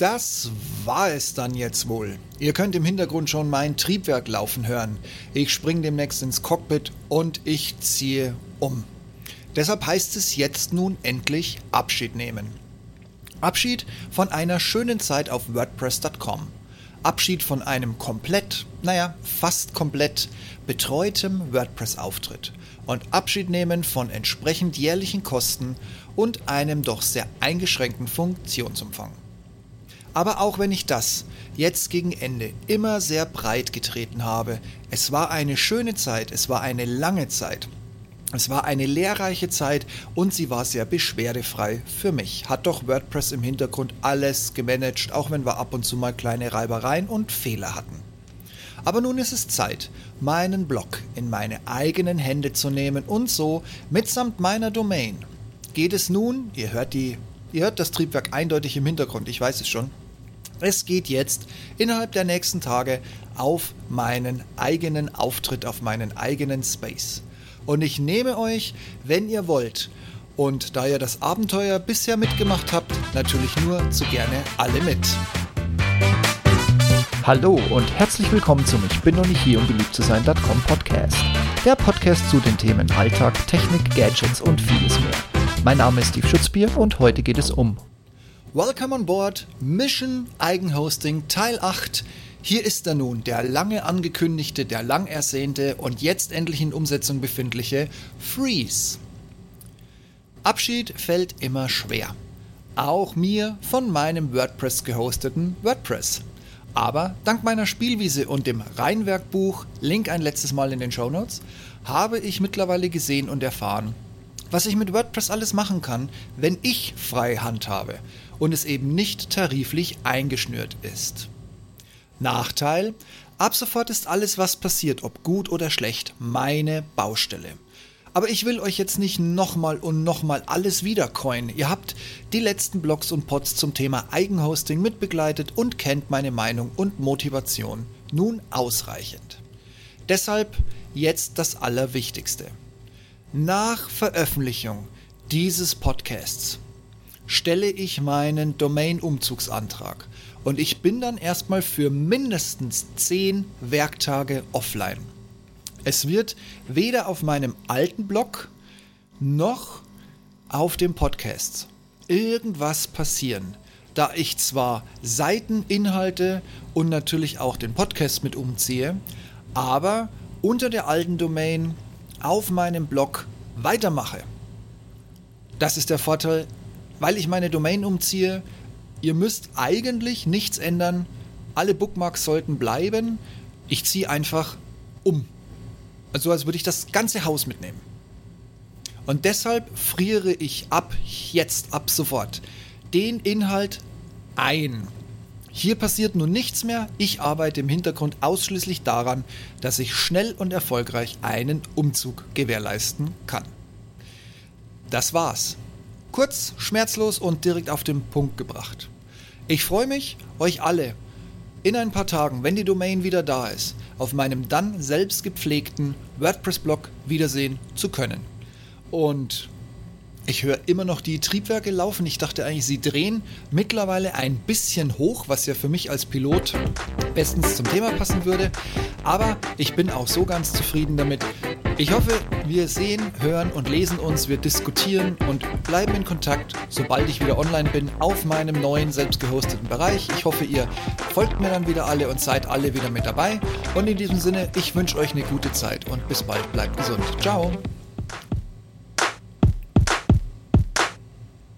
Das war es dann jetzt wohl. Ihr könnt im Hintergrund schon mein Triebwerk laufen hören. Ich springe demnächst ins Cockpit und ich ziehe um. Deshalb heißt es jetzt nun endlich Abschied nehmen. Abschied von einer schönen Zeit auf WordPress.com. Abschied von einem komplett, naja, fast komplett betreutem WordPress-Auftritt. Und Abschied nehmen von entsprechend jährlichen Kosten und einem doch sehr eingeschränkten Funktionsumfang. Aber auch wenn ich das jetzt gegen Ende immer sehr breit getreten habe, es war eine schöne Zeit, es war eine lange Zeit. Es war eine lehrreiche Zeit und sie war sehr beschwerdefrei für mich. Hat doch WordPress im Hintergrund alles gemanagt, auch wenn wir ab und zu mal kleine Reibereien und Fehler hatten. Aber nun ist es Zeit, meinen Blog in meine eigenen Hände zu nehmen und so mitsamt meiner Domain geht es nun, ihr hört die Ihr hört das Triebwerk eindeutig im Hintergrund, ich weiß es schon. Es geht jetzt innerhalb der nächsten Tage auf meinen eigenen Auftritt, auf meinen eigenen Space. Und ich nehme euch, wenn ihr wollt, und da ihr das Abenteuer bisher mitgemacht habt, natürlich nur zu gerne alle mit. Hallo und herzlich willkommen zum Ich bin noch nicht hier, um beliebt zu sein.com Podcast. Der Podcast zu den Themen Alltag, Technik, Gadgets und vieles mehr. Mein Name ist Steve Schutzbier und heute geht es um Welcome on board Mission Eigenhosting Teil 8. Hier ist er nun, der lange angekündigte, der lang ersehnte und jetzt endlich in Umsetzung befindliche Freeze. Abschied fällt immer schwer. Auch mir von meinem WordPress gehosteten WordPress. Aber dank meiner Spielwiese und dem Rheinwerkbuch, Link ein letztes Mal in den Show Notes, habe ich mittlerweile gesehen und erfahren, was ich mit WordPress alles machen kann, wenn ich freie Hand habe und es eben nicht tariflich eingeschnürt ist. Nachteil? Ab sofort ist alles, was passiert, ob gut oder schlecht, meine Baustelle. Aber ich will euch jetzt nicht nochmal und nochmal alles wiedercoin. Ihr habt die letzten Blogs und Pods zum Thema Eigenhosting mitbegleitet und kennt meine Meinung und Motivation nun ausreichend. Deshalb jetzt das Allerwichtigste. Nach Veröffentlichung dieses Podcasts stelle ich meinen Domain-Umzugsantrag und ich bin dann erstmal für mindestens 10 Werktage offline. Es wird weder auf meinem alten Blog noch auf dem Podcast irgendwas passieren, da ich zwar Seiteninhalte und natürlich auch den Podcast mit umziehe, aber unter der alten Domain auf meinem Blog weitermache. Das ist der Vorteil, weil ich meine Domain umziehe. Ihr müsst eigentlich nichts ändern. Alle Bookmarks sollten bleiben. Ich ziehe einfach um. Also als würde ich das ganze Haus mitnehmen. Und deshalb friere ich ab jetzt, ab sofort, den Inhalt ein. Hier passiert nun nichts mehr, ich arbeite im Hintergrund ausschließlich daran, dass ich schnell und erfolgreich einen Umzug gewährleisten kann. Das war's. Kurz, schmerzlos und direkt auf den Punkt gebracht. Ich freue mich, euch alle in ein paar Tagen, wenn die Domain wieder da ist, auf meinem dann selbst gepflegten WordPress-Blog wiedersehen zu können. Und ich höre immer noch die Triebwerke laufen. Ich dachte eigentlich, sie drehen mittlerweile ein bisschen hoch, was ja für mich als Pilot bestens zum Thema passen würde. Aber ich bin auch so ganz zufrieden damit. Ich hoffe, wir sehen, hören und lesen uns, wir diskutieren und bleiben in Kontakt, sobald ich wieder online bin, auf meinem neuen selbst gehosteten Bereich. Ich hoffe, ihr folgt mir dann wieder alle und seid alle wieder mit dabei. Und in diesem Sinne, ich wünsche euch eine gute Zeit und bis bald, bleibt gesund. Ciao!